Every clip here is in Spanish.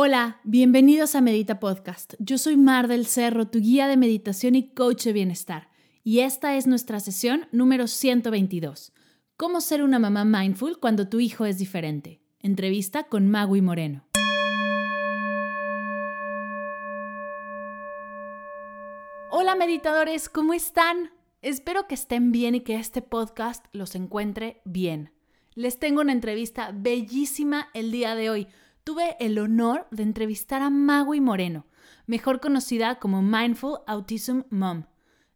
Hola, bienvenidos a Medita Podcast. Yo soy Mar del Cerro, tu guía de meditación y coach de bienestar. Y esta es nuestra sesión número 122. ¿Cómo ser una mamá mindful cuando tu hijo es diferente? Entrevista con Magui Moreno. Hola meditadores, ¿cómo están? Espero que estén bien y que este podcast los encuentre bien. Les tengo una entrevista bellísima el día de hoy tuve el honor de entrevistar a Magui Moreno, mejor conocida como Mindful Autism Mom.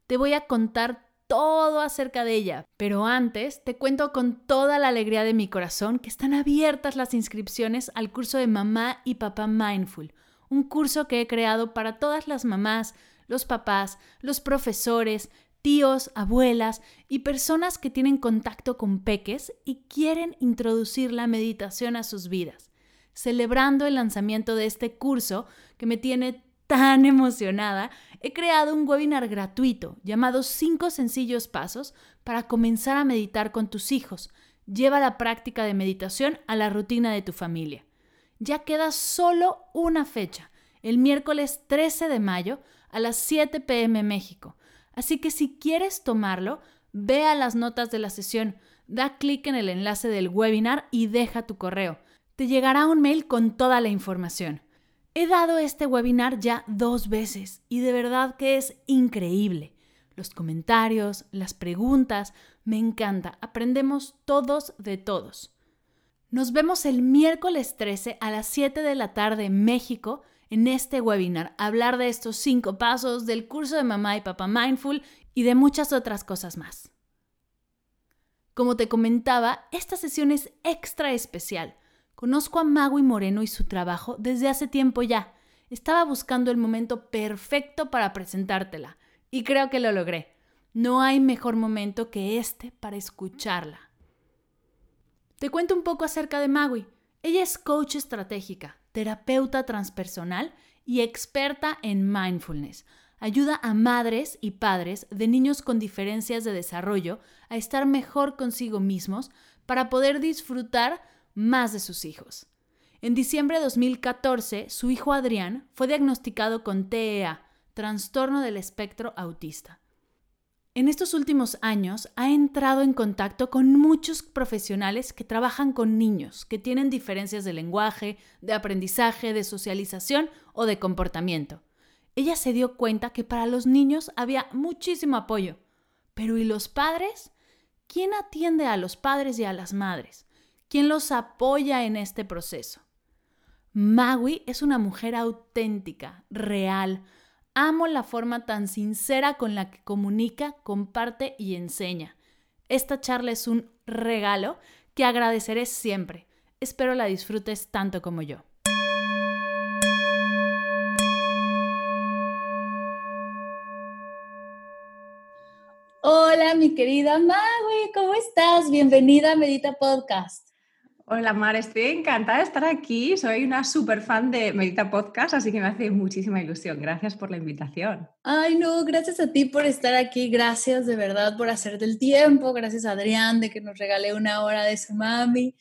Te voy a contar todo acerca de ella, pero antes te cuento con toda la alegría de mi corazón que están abiertas las inscripciones al curso de Mamá y Papá Mindful, un curso que he creado para todas las mamás, los papás, los profesores, tíos, abuelas y personas que tienen contacto con peques y quieren introducir la meditación a sus vidas celebrando el lanzamiento de este curso que me tiene tan emocionada, he creado un webinar gratuito llamado 5 sencillos pasos para comenzar a meditar con tus hijos. Lleva la práctica de meditación a la rutina de tu familia. Ya queda solo una fecha, el miércoles 13 de mayo a las 7 pm México. Así que si quieres tomarlo, ve a las notas de la sesión, da clic en el enlace del webinar y deja tu correo te llegará un mail con toda la información. He dado este webinar ya dos veces y de verdad que es increíble. Los comentarios, las preguntas, me encanta. Aprendemos todos de todos. Nos vemos el miércoles 13 a las 7 de la tarde en México en este webinar. Hablar de estos cinco pasos, del curso de mamá y papá mindful y de muchas otras cosas más. Como te comentaba, esta sesión es extra especial Conozco a Magui Moreno y su trabajo desde hace tiempo ya. Estaba buscando el momento perfecto para presentártela y creo que lo logré. No hay mejor momento que este para escucharla. Te cuento un poco acerca de Magui. Ella es coach estratégica, terapeuta transpersonal y experta en mindfulness. Ayuda a madres y padres de niños con diferencias de desarrollo a estar mejor consigo mismos para poder disfrutar más de sus hijos. En diciembre de 2014, su hijo Adrián fue diagnosticado con TEA, trastorno del espectro autista. En estos últimos años ha entrado en contacto con muchos profesionales que trabajan con niños que tienen diferencias de lenguaje, de aprendizaje, de socialización o de comportamiento. Ella se dio cuenta que para los niños había muchísimo apoyo. Pero ¿y los padres? ¿Quién atiende a los padres y a las madres? ¿Quién los apoya en este proceso? Magui es una mujer auténtica, real. Amo la forma tan sincera con la que comunica, comparte y enseña. Esta charla es un regalo que agradeceré siempre. Espero la disfrutes tanto como yo. Hola, mi querida Magui, ¿cómo estás? Bienvenida a Medita Podcast. Hola Mar, estoy encantada de estar aquí. Soy una súper fan de Medita Podcast, así que me hace muchísima ilusión. Gracias por la invitación. Ay, no, gracias a ti por estar aquí. Gracias de verdad por hacerte el tiempo. Gracias a Adrián de que nos regale una hora de su mami,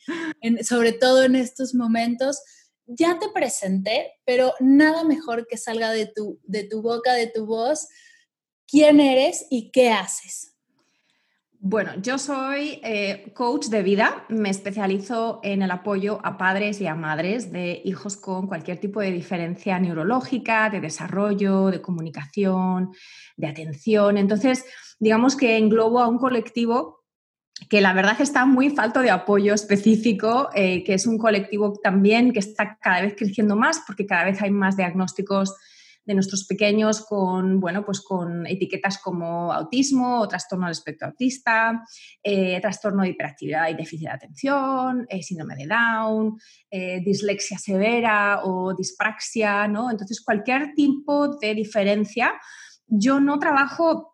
sobre todo en estos momentos. Ya te presenté, pero nada mejor que salga de tu, de tu boca, de tu voz, quién eres y qué haces. Bueno, yo soy eh, coach de vida, me especializo en el apoyo a padres y a madres de hijos con cualquier tipo de diferencia neurológica, de desarrollo, de comunicación, de atención. Entonces, digamos que englobo a un colectivo que la verdad está muy falto de apoyo específico, eh, que es un colectivo también que está cada vez creciendo más porque cada vez hay más diagnósticos de nuestros pequeños con, bueno, pues con etiquetas como autismo o trastorno del espectro autista, eh, trastorno de hiperactividad y déficit de atención, eh, síndrome de Down, eh, dislexia severa o dispraxia, ¿no? Entonces, cualquier tipo de diferencia. Yo no trabajo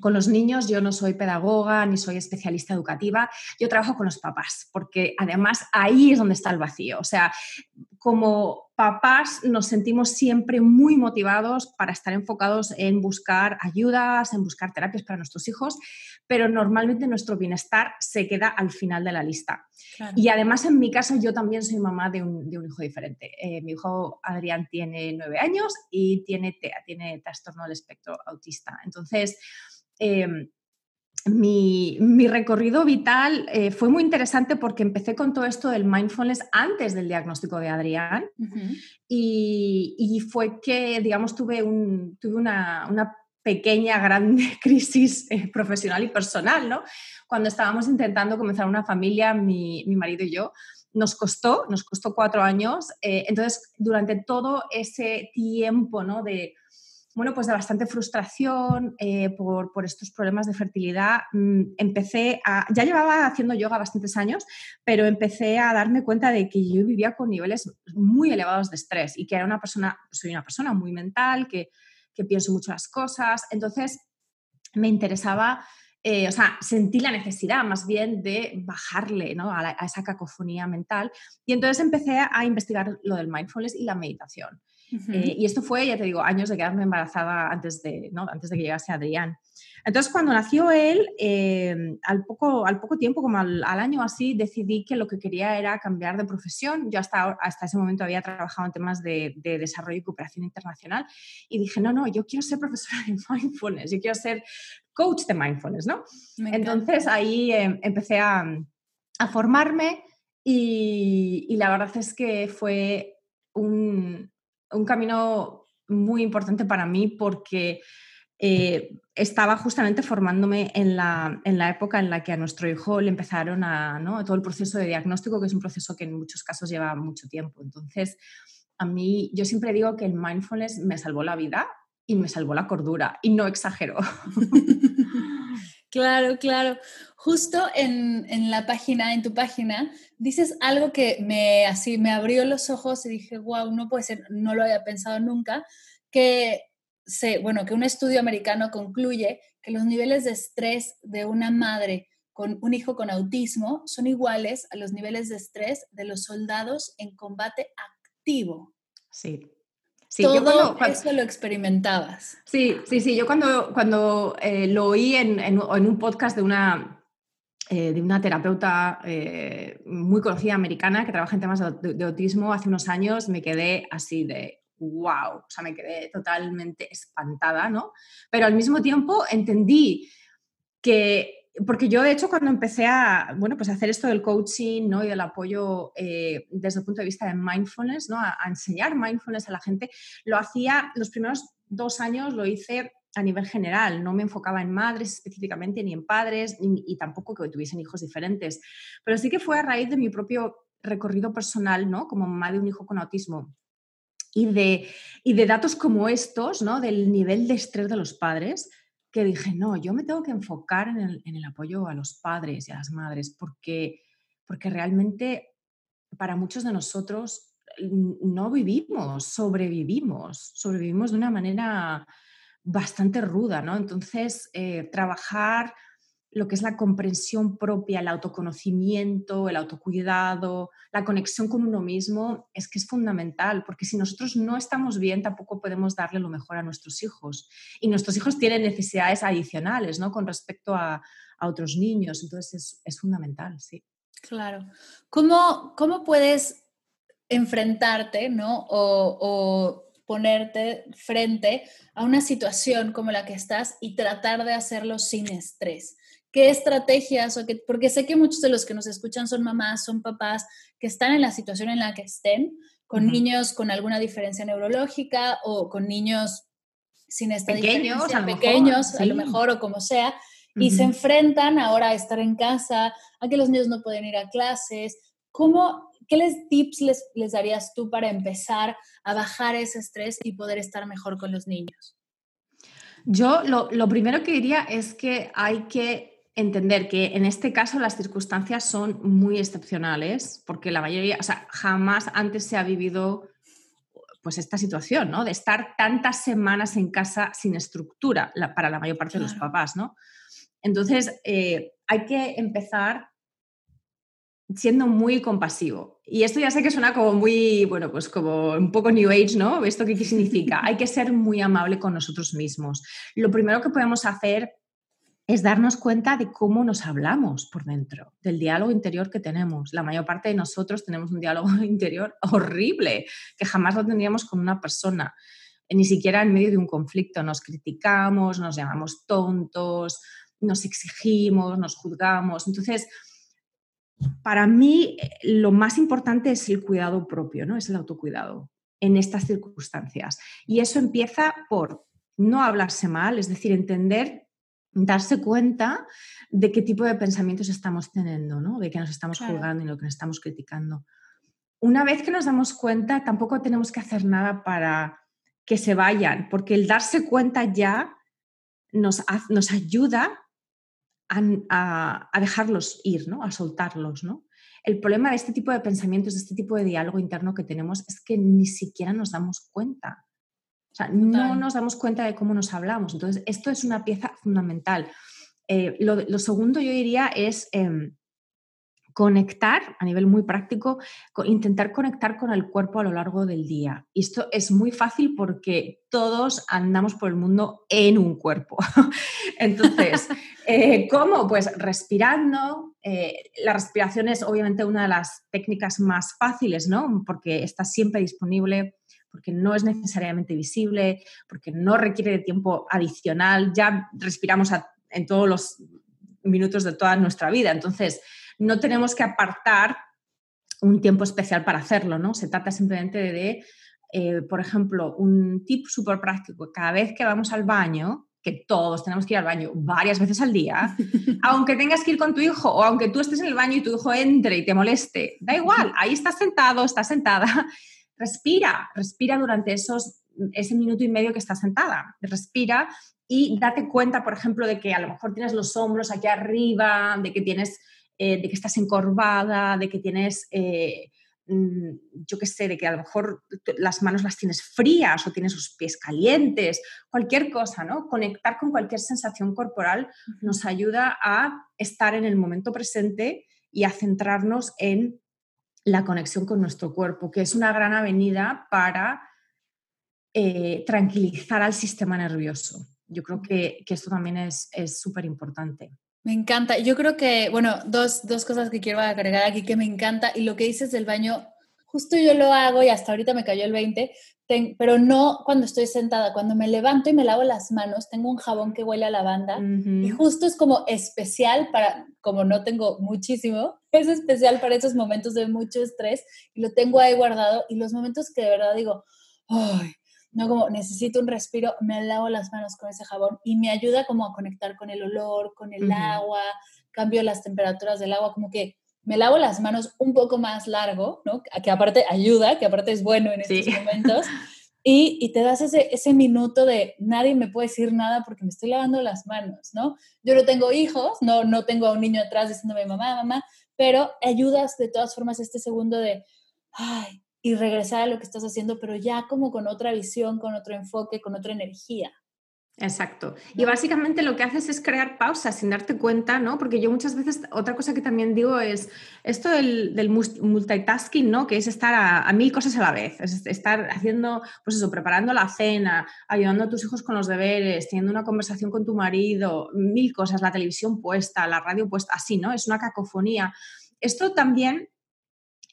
con los niños yo no soy pedagoga ni soy especialista educativa, yo trabajo con los papás, porque además ahí es donde está el vacío. O sea, como papás nos sentimos siempre muy motivados para estar enfocados en buscar ayudas, en buscar terapias para nuestros hijos, pero normalmente nuestro bienestar se queda al final de la lista. Y además, en mi caso, yo también soy mamá de un, hijo diferente. Eh, mi hijo Adrián tiene nueve años y tiene TEA, tiene trastorno del espectro autista. Entonces, em, mi, recorrido vital eh, fue muy interesante porque empecé con todo esto del mindfulness antes del diagnóstico de Adrián y, fue que, digamos, tuve, un, tuve una, pequeña, grande crisis eh, profesional y personal, ¿no? Cuando estábamos intentando comenzar una familia, mi, marido y yo, nos costó, nos costó cuatro años. Eh, entonces, durante todo ese tiempo, ¿no? De, bueno, pues de bastante frustración eh, por, estos problemas de fertilidad, mm, empecé a, ya llevaba haciendo yoga bastantes años, pero empecé a darme cuenta de que yo vivía con niveles muy elevados de estrés y que era una persona, soy una persona muy mental, que, pienso mucho las cosas, entonces me interesaba eh, o sea, sentí la necesidad más bien de bajarle a, esa cacofonía mental. Y entonces empecé a investigar lo del mindfulness y la meditación. Eh, y esto fue, ya te digo, años de quedarme embarazada antes de, ¿no? antes de que llegase Adrián. Entonces, cuando nació él, em, al, poco, al poco tiempo, como al, año así, decidí que lo que quería era cambiar de profesión. Yo hasta, hasta ese momento había trabajado en temas de, desarrollo y cooperación internacional y dije, no, no, yo quiero ser profesora de mindfulness, yo quiero ser coach de mindfulness, ¿no? Entonces ahí em, empecé a, a formarme y, y la verdad es que fue un, un camino muy importante para mí porque eh, estaba justamente formándome en la, época en la que a nuestro hijo le empezaron a, ¿no? todo el proceso de diagnóstico, que es un proceso que en muchos casos lleva mucho tiempo. Entonces, a mí, yo siempre digo que el mindfulness me salvó la vida y me salvó la cordura, y no exagero. Claro, claro. Justo en, en, la página, en tu página, dices algo que me así me abrió los ojos y dije, wow, no puede ser, no lo había pensado nunca, que se, bueno, que un estudio americano concluye que los niveles de estrés de una madre con un hijo con autismo son iguales a los niveles de estrés de los soldados en combate activo. Sí, todo eso lo experimentabas. Sí, sí, sí. Yo cuando, cuando eh, lo oí en, en, un podcast de una, eh, de una terapeuta eh, muy conocida americana que trabaja en temas de, autismo hace unos años, me quedé así de wow, o sea, me quedé totalmente espantada, ¿no? Pero al mismo tiempo entendí que porque yo, de hecho, cuando empecé a, bueno, pues a hacer esto del coaching ¿no? y del apoyo eh, desde el punto de vista de mindfulness, ¿no? A, enseñar mindfulness a la gente, lo hacía, los primeros dos años lo hice a nivel general, no me enfocaba en madres específicamente, ni en padres, y tampoco que tuviesen hijos diferentes, pero sí que fue a raíz de mi propio recorrido personal, ¿no? Como mamá de un hijo con autismo. Y de, y de datos como estos, ¿no? Del nivel de estrés de los padres, que dije, no, yo me tengo que enfocar en el, apoyo a los padres y a las madres, porque, porque realmente para muchos de nosotros no vivimos, sobrevivimos, sobrevivimos de una manera bastante ruda, ¿no? Entonces, eh, trabajar lo que es la comprensión propia, el autoconocimiento, el autocuidado, la conexión con uno mismo, es que es fundamental, porque si nosotros no estamos bien, tampoco podemos darle lo mejor a nuestros hijos. Y nuestros hijos tienen necesidades adicionales, ¿no? Con respecto a, otros niños, entonces es, fundamental, sí. Claro. ¿Cómo, cómo puedes enfrentarte, ¿no? O ponerte frente a una situación como la que estás y tratar de hacerlo sin estrés qué estrategias o qué, porque sé que muchos de los que nos escuchan son mamás, son papás que están en la situación en la que estén, con niños con alguna diferencia neurológica o con niños sin esta pequeños, a pequeños, a lo mejor o como sea, y se enfrentan ahora a estar en casa, a que los niños no pueden ir a clases. ¿Cómo, ¿Qué les, tips les, les darías tú para empezar a bajar ese estrés y poder estar mejor con los niños? Yo lo, lo primero que diría es que hay que entender que en este caso las circunstancias son muy excepcionales, porque la mayoría, o sea, jamás antes se ha vivido pues esta situación, ¿no? De estar tantas semanas en casa sin estructura para la mayor parte de los papás, ¿no? Entonces, eh, hay que empezar siendo muy compasivo. Y esto ya sé que suena como muy, bueno, pues como un poco New Age, ¿no? ¿Esto qué, qué significa? Hay que ser muy amable con nosotros mismos. Lo primero que podemos hacer es darnos cuenta de cómo nos hablamos por dentro, del diálogo interior que tenemos. La mayor parte de nosotros tenemos un diálogo interior horrible, que jamás lo tendríamos con una persona, ni siquiera en medio de un conflicto. Nos criticamos, nos llamamos tontos, nos exigimos, nos juzgamos. Entonces, para mí eh, lo más importante es el cuidado propio, ¿no? Es el autocuidado en estas circunstancias. Y eso empieza por no hablarse mal, es decir, entender darse cuenta de qué tipo de pensamientos estamos teniendo, ¿no? de qué nos estamos juzgando y lo que nos estamos criticando. Una vez que nos damos cuenta, tampoco tenemos que hacer nada para que se vayan, porque el darse cuenta ya nos, nos ayuda a, a, dejarlos ir, ¿no? a soltarlos. ¿no? El problema de este tipo de pensamientos, de este tipo de diálogo interno que tenemos, es que ni siquiera nos damos cuenta no nos damos cuenta de cómo nos hablamos. Entonces, esto es una pieza fundamental. Eh, lo, segundo, yo diría, es em, conectar a nivel muy práctico, intentar conectar con el cuerpo a lo largo del día. Y esto es muy fácil porque todos andamos por el mundo en un cuerpo. Entonces, eh, ¿cómo? Pues respirando. Eh, la respiración es obviamente una de las técnicas más fáciles, ¿no? Porque está siempre disponible porque no es necesariamente visible, porque no requiere de tiempo adicional, ya respiramos en todos los minutos de toda nuestra vida, entonces no tenemos que apartar un tiempo especial para hacerlo, ¿no? Se trata simplemente de, eh, por ejemplo, un tip súper práctico, cada vez que vamos al baño, que todos tenemos que ir al baño varias veces al día, aunque tengas que ir con tu hijo o aunque tú estés en el baño y tu hijo entre y te moleste, da igual, ahí estás sentado, estás sentada, respira, respira durante esos, ese minuto y medio que estás sentada, respira y date cuenta, por ejemplo, de que a lo mejor tienes los hombros aquí arriba, de que tienes, eh, de que estás encorvada, de que tienes, eh, mm, yo qué sé, de que a lo mejor las manos las tienes frías o tienes los pies calientes, cualquier cosa, ¿no? Conectar con cualquier sensación corporal nos ayuda a estar en el momento presente y a centrarnos en la conexión con nuestro cuerpo, que es una gran avenida para eh, tranquilizar al sistema nervioso. Yo creo que, esto también es súper importante. Me encanta. Yo creo que, bueno, dos, dos cosas que quiero agregar aquí que me encanta y lo que dices del baño, justo yo lo hago y hasta ahorita me cayó el 20, pero no cuando estoy sentada, cuando me levanto y me lavo las manos, tengo un jabón que huele a lavanda y justo es como especial para, como no tengo muchísimo, es especial para esos momentos de mucho estrés y lo tengo ahí guardado y los momentos que de verdad digo, ay, no como necesito un respiro, me lavo las manos con ese jabón y me ayuda como a conectar con el olor, con el agua, cambio las temperaturas del agua, como que me lavo las manos un poco más largo, ¿no? Que aparte ayuda, que aparte es bueno en estos momentos. Y, y, te das ese, ese minuto de nadie me puede decir nada porque me estoy lavando las manos, ¿no? Yo no tengo hijos, no, no tengo a un niño atrás diciéndome mamá, mamá, pero ayudas de todas formas este segundo de, ay, y regresar a lo que estás haciendo, pero ya como con otra visión, con otro enfoque, con otra energía. Exacto. Y básicamente lo que haces es crear pausas sin darte cuenta, ¿no? Porque yo muchas veces, otra cosa que también digo es esto del, multitasking, ¿no? Que es estar a, mil cosas a la vez, es estar haciendo, pues eso, preparando la cena, ayudando a tus hijos con los deberes, teniendo una conversación con tu marido, mil cosas, la televisión puesta, la radio puesta, así, ¿no? Es una cacofonía. Esto también,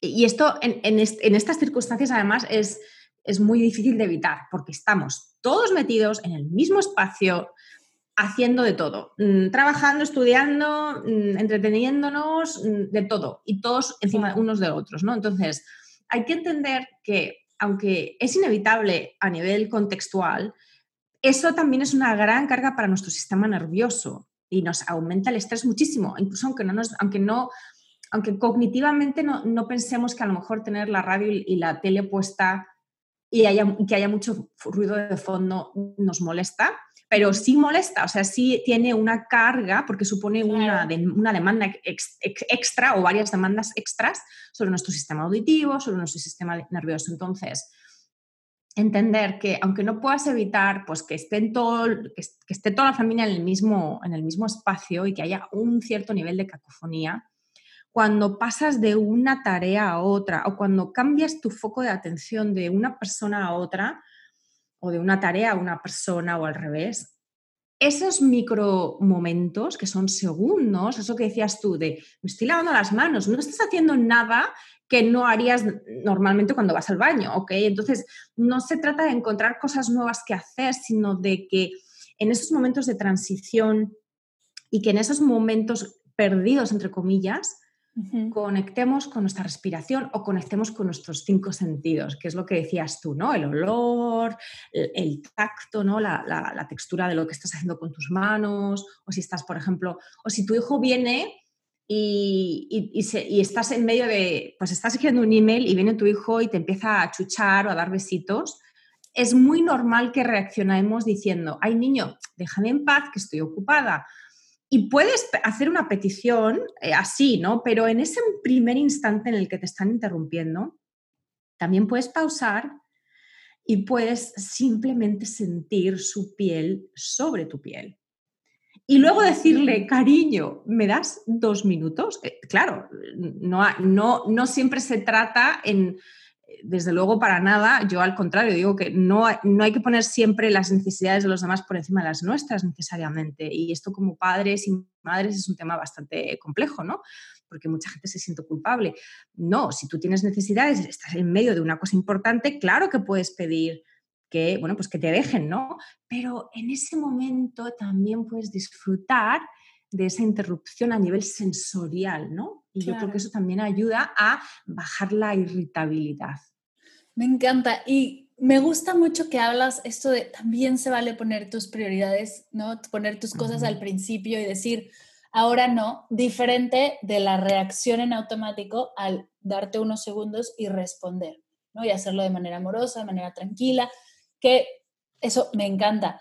y esto en, en estas circunstancias además es es muy difícil de evitar porque estamos todos metidos en el mismo espacio haciendo de todo, mm, trabajando, estudiando, mm, entreteniéndonos, mm, de todo, y todos encima unos de otros, ¿no? Entonces, hay que entender que, aunque es inevitable a nivel contextual, eso también es una gran carga para nuestro sistema nervioso y nos aumenta el estrés muchísimo, incluso aunque no nos, aunque no, aunque cognitivamente no, no pensemos que a lo mejor tener la radio y la tele puesta y haya, que haya mucho ruido de fondo nos molesta, pero sí molesta, o sea, sí tiene una carga porque supone una, una demanda extra o varias demandas extras sobre nuestro sistema auditivo, sobre nuestro sistema nervioso. Entonces, entender que aunque no puedas evitar pues, que, esté todo, que, esté toda la familia en el, mismo, en el mismo espacio y que haya un cierto nivel de cacofonía, cuando pasas de una tarea a otra o cuando cambias tu foco de atención de una persona a otra o de una tarea a una persona o al revés, esos micro momentos que son segundos, eso que decías tú de me estoy lavando las manos, no estás haciendo nada que no harías normalmente cuando vas al baño, ¿ok? Entonces, no se trata de encontrar cosas nuevas que hacer, sino de que en esos momentos de transición y que en esos momentos perdidos, entre comillas, conectemos con nuestra respiración o conectemos con nuestros cinco sentidos, que es lo que decías tú, ¿no? El olor, el, tacto, ¿no? La, textura de lo que estás haciendo con tus manos, o si estás, por ejemplo, o si tu hijo viene y, y, estás en medio de, pues estás escribiendo un email y viene tu hijo y te empieza a chuchar o a dar besitos, es muy normal que reaccionemos diciendo, ay niño, déjame en paz, que estoy ocupada y puedes hacer una petición eh, así, ¿no? Pero en ese primer instante en el que te están interrumpiendo, también puedes pausar y puedes simplemente sentir su piel sobre tu piel. Y luego decirle, cariño, ¿me das dos minutos? Eh, claro, no, no, no siempre se trata en, desde luego para nada, yo al contrario, digo que no, no hay que poner siempre las necesidades de los demás por encima de las nuestras necesariamente. Y esto como padres y madres es un tema bastante complejo, ¿no? Porque mucha gente se siente culpable. No, si tú tienes necesidades, estás en medio de una cosa importante, claro que puedes pedir que, bueno, pues que te dejen, ¿no? Pero en ese momento también puedes disfrutar de esa interrupción a nivel sensorial, ¿no? Y yo creo que eso también ayuda a bajar la irritabilidad. Me encanta. Y me gusta mucho que hablas esto de también se vale poner tus prioridades, ¿no? Poner tus cosas al principio y decir, ahora no, diferente de la reacción en automático al darte unos segundos y responder, ¿no? Y hacerlo de manera amorosa, de manera tranquila, que eso me encanta.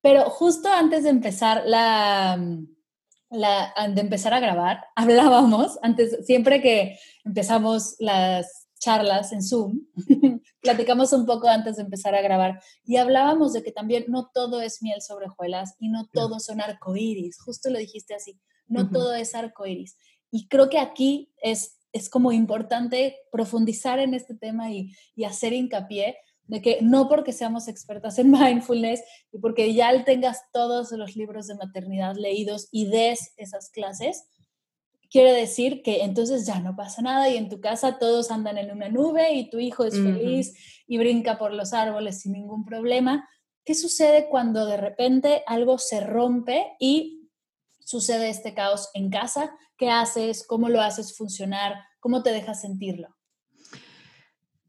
Pero justo antes de empezar la, la, de empezar a grabar, hablábamos, antes, siempre que empezamos las charlas en Zoom, platicamos un poco antes de empezar a grabar y hablábamos de que también no todo es miel sobre hojuelas y no todo son arcoíris, justo lo dijiste así, no todo es arcoíris. Y creo que aquí es, es como importante profundizar en este tema y, y hacer hincapié de que no porque seamos expertas en mindfulness y porque ya tengas todos los libros de maternidad leídos y des esas clases, quiere decir que entonces ya no pasa nada y en tu casa todos andan en una nube y tu hijo es feliz y brinca por los árboles sin ningún problema. ¿Qué sucede cuando de repente algo se rompe y sucede este caos en casa? ¿Qué haces? ¿Cómo lo haces funcionar? ¿Cómo te dejas sentirlo?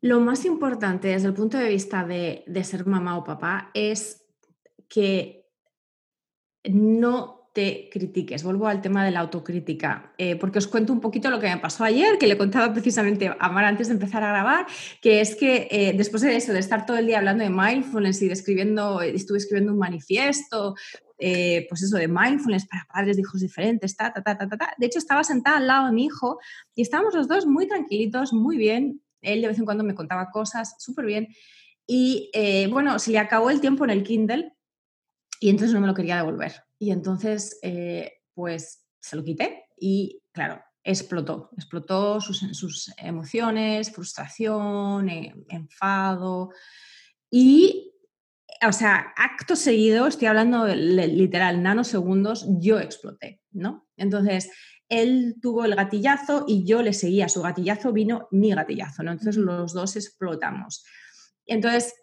Lo más importante desde el punto de vista de, ser mamá o papá es que no te critiques. Vuelvo al tema de la autocrítica, eh, porque os cuento un poquito lo que me pasó ayer, que le contaba precisamente a Mar antes de empezar a grabar, que es que eh, después de eso, de estar todo el día hablando de mindfulness y de escribiendo, estuve escribiendo un manifiesto, eh, pues eso, de mindfulness para padres de hijos diferentes, ta, ta, ta, ta, ta. De hecho, estaba sentada al lado de mi hijo y estábamos los dos muy tranquilitos, muy bien, él de vez en cuando me contaba cosas súper bien. Y eh, bueno, se le acabó el tiempo en el Kindle y entonces no me lo quería devolver. Y entonces, eh, pues se lo quité y claro, explotó. Explotó sus, sus emociones, frustración, eh, enfado. Y, o sea, acto seguido, estoy hablando literal, nanosegundos, yo exploté, ¿no? Entonces, él tuvo el gatillazo y yo le seguía. Su gatillazo vino mi gatillazo, ¿no? Entonces los dos explotamos. Entonces,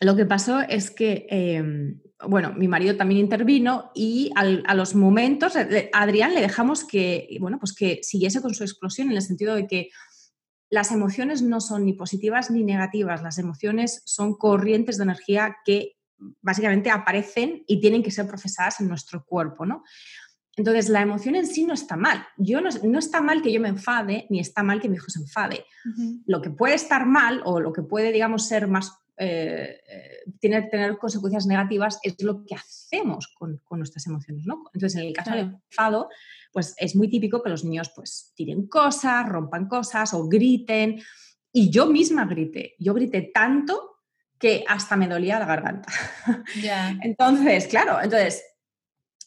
lo que pasó es que, em, bueno, mi marido también intervino y a los momentos, a Adrián le dejamos que, bueno, pues que siguiese con su explosión en el sentido de que las emociones no son ni positivas ni negativas, las emociones son corrientes de energía que básicamente aparecen y tienen que ser procesadas en nuestro cuerpo, ¿no? Entonces, la emoción en sí no está mal. Yo no, está mal que yo me enfade, ni está mal que mi hijo se enfade. Lo que puede estar mal o lo que puede, digamos, ser más, eh, eh, tener, tener consecuencias negativas es lo que hacemos con, nuestras emociones, ¿no? Entonces, en el caso del enfado, pues es muy típico que los niños pues tiren cosas, rompan cosas o griten. Y yo misma grité. Yo grité tanto que hasta me dolía la garganta. entonces, claro, entonces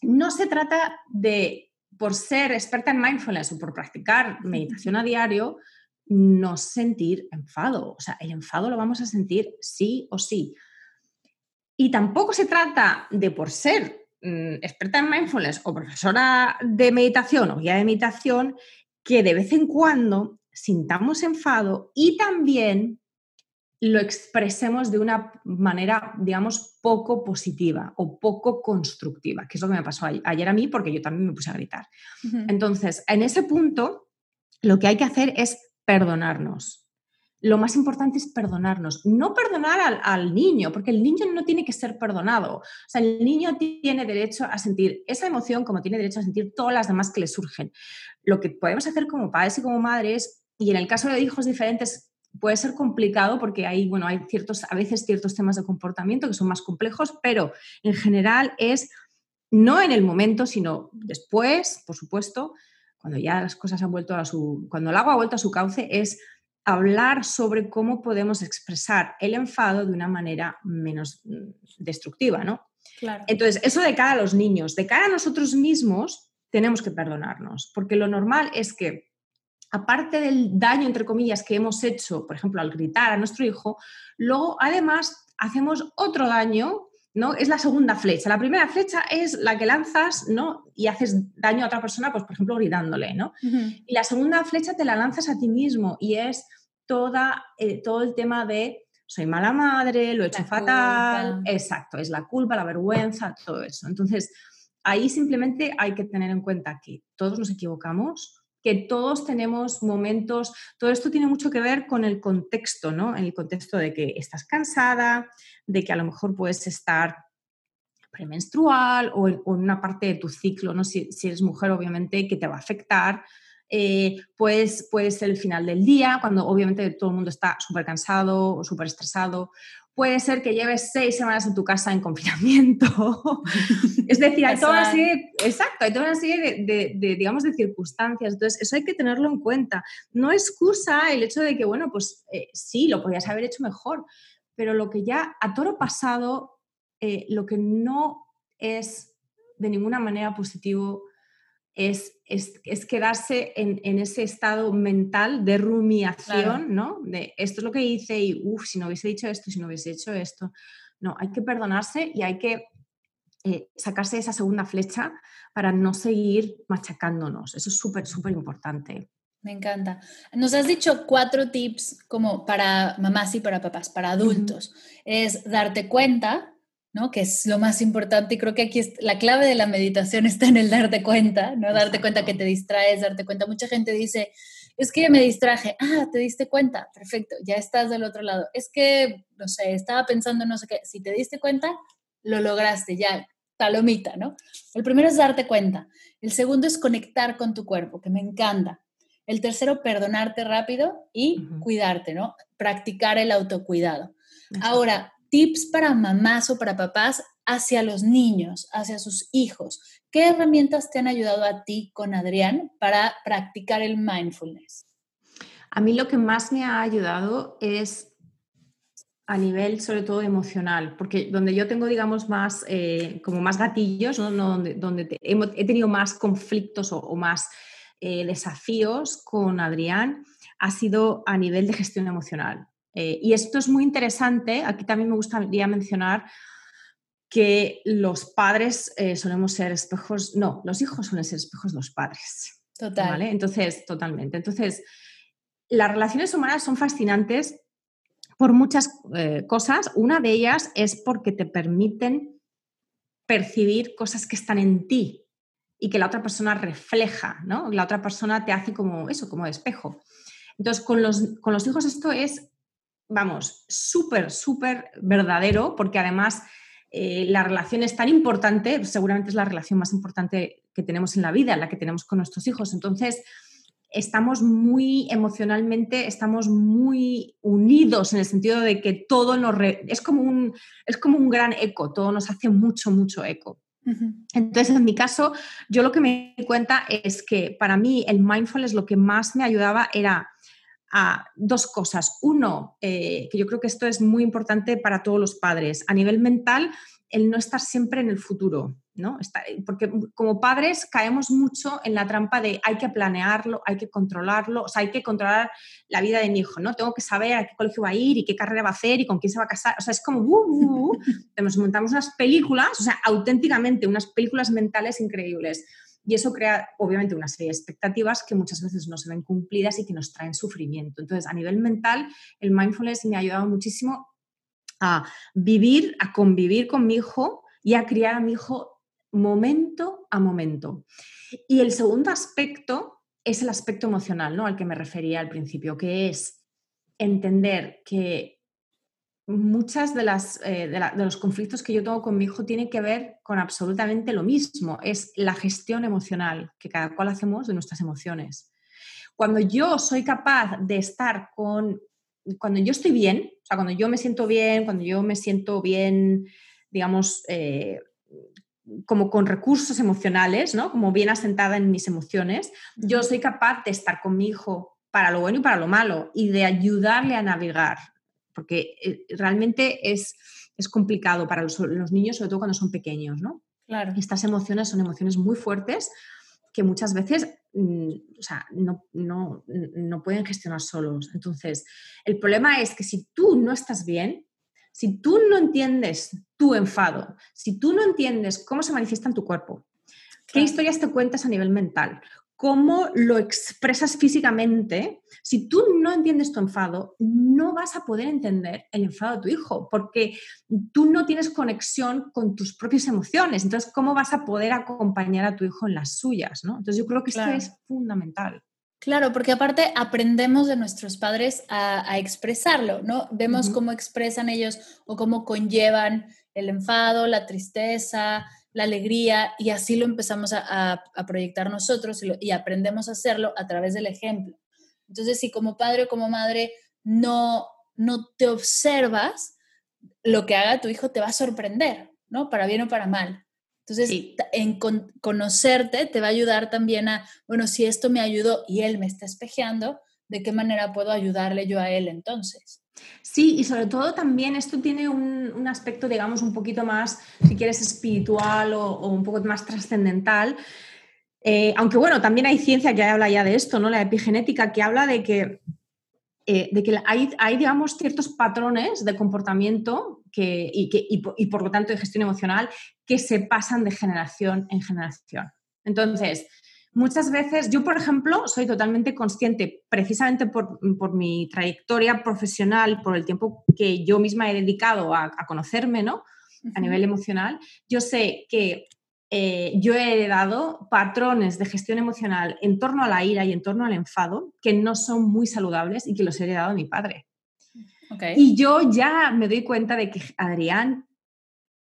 no se trata de por ser experta en mindfulness o por practicar meditación a diario, no sentir enfado. O sea, el enfado lo vamos a sentir sí o sí. Y tampoco se trata de por ser mm, experta en mindfulness o profesora de meditación o guía de meditación, que de vez en cuando sintamos enfado y también lo expresemos de una manera, digamos, poco positiva o poco constructiva, que es lo que me pasó ayer a mí porque yo también me puse a gritar. Entonces, en ese punto, lo que hay que hacer es perdonarnos lo más importante es perdonarnos. No perdonar al, niño, porque el niño no tiene que ser perdonado. O sea, el niño tiene derecho a sentir esa emoción como tiene derecho a sentir todas las demás que le surgen. Lo que podemos hacer como padres y como madres, y en el caso de hijos diferentes puede ser complicado porque hay, bueno, hay ciertos, a veces ciertos temas de comportamiento que son más complejos, pero en general es no en el momento, sino después, por supuesto, cuando ya las cosas han vuelto a su, cuando el agua ha vuelto a su cauce, es hablar sobre cómo podemos expresar el enfado de una manera menos mm, destructiva, ¿no? Claro. Entonces, eso de cara a los niños, de cara a nosotros mismos, tenemos que perdonarnos, porque lo normal es que, aparte del daño, entre comillas, que hemos hecho, por ejemplo, al gritar a nuestro hijo, luego además hacemos otro daño, ¿no? Es la segunda flecha. La primera flecha es la que lanzas, ¿no? Y haces daño a otra persona, pues por ejemplo, gritándole, ¿no? Y la segunda flecha te la lanzas a ti mismo y es toda, eh, todo el tema de soy mala madre, lo he hecho fatal, exacto, es la culpa, la vergüenza, todo eso. Entonces, ahí simplemente hay que tener en cuenta que todos nos equivocamos, que todos tenemos momentos, todo esto tiene mucho que ver con el contexto, ¿no? En el contexto de que estás cansada, de que a lo mejor puedes estar premenstrual o en, una parte de tu ciclo, ¿no? Si, eres mujer, obviamente, que te va a afectar eh, pues puede ser el final del día, cuando obviamente todo el mundo está súper cansado o súper estresado. Puede ser que lleves seis semanas en tu casa en confinamiento. es decir, hay toda una serie, exacto, hay toda una serie de, digamos, de circunstancias. Entonces, eso hay que tenerlo en cuenta. No excusa el hecho de que, bueno, pues eh, sí, lo podías haber hecho mejor, pero lo que ya a toro pasado, eh, lo que no es de ninguna manera positivo es, es, quedarse en, ese estado mental de rumiación, ¿no? De esto es lo que hice y, uff, si no hubiese dicho esto, si no hubiese hecho esto. No, hay que perdonarse y hay que eh, sacarse esa segunda flecha para no seguir machacándonos. Eso es súper, súper importante. Me encanta. Nos has dicho cuatro tips como para mamás y para papás, para adultos. Es darte cuenta, que es lo más importante y creo que aquí es, la clave de la meditación está en el darte cuenta, ¿no? Darte cuenta que te distraes, darte cuenta. Mucha gente dice, es que me distraje, ah, te diste cuenta, perfecto, ya estás del otro lado. Es que, no sé, estaba pensando no sé qué, si te diste cuenta, lo lograste, ya, palomita, ¿no? El primero es darte cuenta. El segundo es conectar con tu cuerpo, que me encanta. El tercero, perdonarte rápido y cuidarte, ¿no? Practicar el autocuidado. Ahora, tips para mamás o para papás hacia los niños, hacia sus hijos. ¿Qué herramientas te han ayudado a ti con Adrián para practicar el mindfulness? A mí lo que más me ha ayudado es a nivel sobre todo emocional, porque donde yo tengo, digamos, más, eh, como más gatillos, donde, he, tenido más conflictos o, más eh, desafíos con Adrián, ha sido a nivel de gestión emocional. Eh, y esto es muy interesante, aquí también me gustaría mencionar que los padres eh, solemos ser espejos, no, los hijos suelen ser espejos de los padres. Total. Entonces, totalmente. Entonces, las relaciones humanas son fascinantes por muchas eh, cosas. Una de ellas es porque te permiten percibir cosas que están en ti y que la otra persona refleja, ¿no? La otra persona te hace como eso, como espejo. Entonces, con los, con los hijos esto es vamos, súper, súper verdadero, porque además eh, la relación es tan importante, seguramente es la relación más importante que tenemos en la vida, la que tenemos con nuestros hijos. Entonces, estamos muy emocionalmente, estamos muy unidos en el sentido de que todo nos... es, como un, es como un gran eco, todo nos hace mucho, mucho eco. Entonces, en mi caso, yo lo que me di cuenta es que para mí el mindfulness lo que más me ayudaba era a dos cosas. Uno, eh, que yo creo que esto es muy importante para todos los padres. A nivel mental, el no estar siempre en el futuro, ¿no? Eh, porque como padres caemos mucho en la trampa de hay que planearlo, hay que controlarlo, o sea, hay que controlar la vida de mi hijo, ¿no? Tengo que saber a qué colegio va a ir y qué carrera va a hacer y con quién se va a casar. O sea, es como, uh, uh, nos montamos unas películas, o sea, auténticamente unas películas mentales increíbles. Y eso crea, obviamente, una serie de expectativas que muchas veces no se ven cumplidas y que nos traen sufrimiento. Entonces, a nivel mental, el mindfulness me ha ayudado muchísimo a vivir, a convivir con mi hijo y a criar a mi hijo momento a momento. Y el segundo aspecto es el aspecto emocional, ¿no? Al que me refería al principio, que es entender que muchas de, las, eh, de, los conflictos que yo tengo con mi hijo tienen que ver con absolutamente lo mismo, es la gestión emocional que cada cual hacemos de nuestras emociones. Cuando yo soy capaz de estar con, cuando yo estoy bien, o sea, cuando yo me siento bien, cuando yo me siento bien, digamos, eh, como con recursos emocionales, ¿no? Como bien asentada en mis emociones, yo soy capaz de estar con mi hijo para lo bueno y para lo malo y de ayudarle a navegar, porque eh, realmente es, es complicado para los, niños, sobre todo cuando son pequeños, ¿no? Claro. Estas emociones son emociones muy fuertes que muchas veces mm, o sea, no, no, no pueden gestionar solos. Entonces, el problema es que si tú no estás bien, si tú no entiendes tu enfado, si tú no entiendes cómo se manifiesta en tu cuerpo, qué historias te cuentas a nivel mental, cómo lo expresas físicamente, si tú no entiendes tu enfado, no vas a poder entender el enfado de tu hijo, porque tú no tienes conexión con tus propias emociones. Entonces, ¿cómo vas a poder acompañar a tu hijo en las suyas? ¿no? Entonces, yo creo que esto es fundamental. Claro, porque aparte aprendemos de nuestros padres a, expresarlo, ¿no? Vemos cómo expresan ellos o cómo conllevan el enfado, la tristeza, la alegría, y así lo empezamos a, proyectar nosotros y, aprendemos a hacerlo a través del ejemplo. Entonces, si como padre o como madre no, no te observas, lo que haga tu hijo te va a sorprender, ¿no? Para bien o para mal. Entonces, en conocerte te va a ayudar también a, bueno, si esto me ayudó y él me está espejeando, ¿de qué manera puedo ayudarle yo a él entonces? Sí, y sobre todo también esto tiene un, aspecto, digamos, un poquito más, si quieres, espiritual o, un poco más trascendental. Eh, aunque bueno, también hay ciencia que habla ya de esto, ¿no? La epigenética, que habla de que, eh, de que hay, hay, digamos, ciertos patrones de comportamiento que, y, que, y, por lo tanto de gestión emocional que se pasan de generación en generación. Entonces, muchas veces, yo por ejemplo, soy totalmente consciente, precisamente por, mi trayectoria profesional, por el tiempo que yo misma he dedicado a, conocerme, ¿no? A nivel emocional, yo sé que eh, yo he heredado patrones de gestión emocional en torno a la ira y en torno al enfado que no son muy saludables y que los he heredado de mi padre. Y yo ya me doy cuenta de que Adrián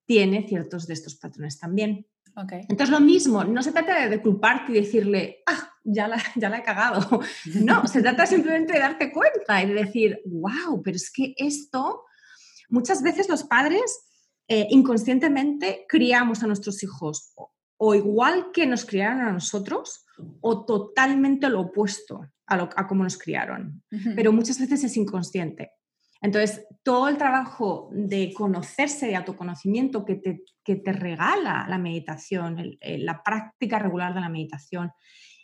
tiene ciertos de estos patrones también. Entonces, lo mismo, no se trata de culparte y decirle, ah, ya la, ya la he cagado. No, se trata simplemente de darte cuenta y de decir, wow, pero es que esto, muchas veces los padres eh, inconscientemente criamos a nuestros hijos o, igual que nos criaron a nosotros o totalmente lo opuesto a, lo, a cómo nos criaron. Pero muchas veces es inconsciente. Entonces, todo el trabajo de conocerse, de autoconocimiento que te, que te regala la meditación, la práctica regular de la meditación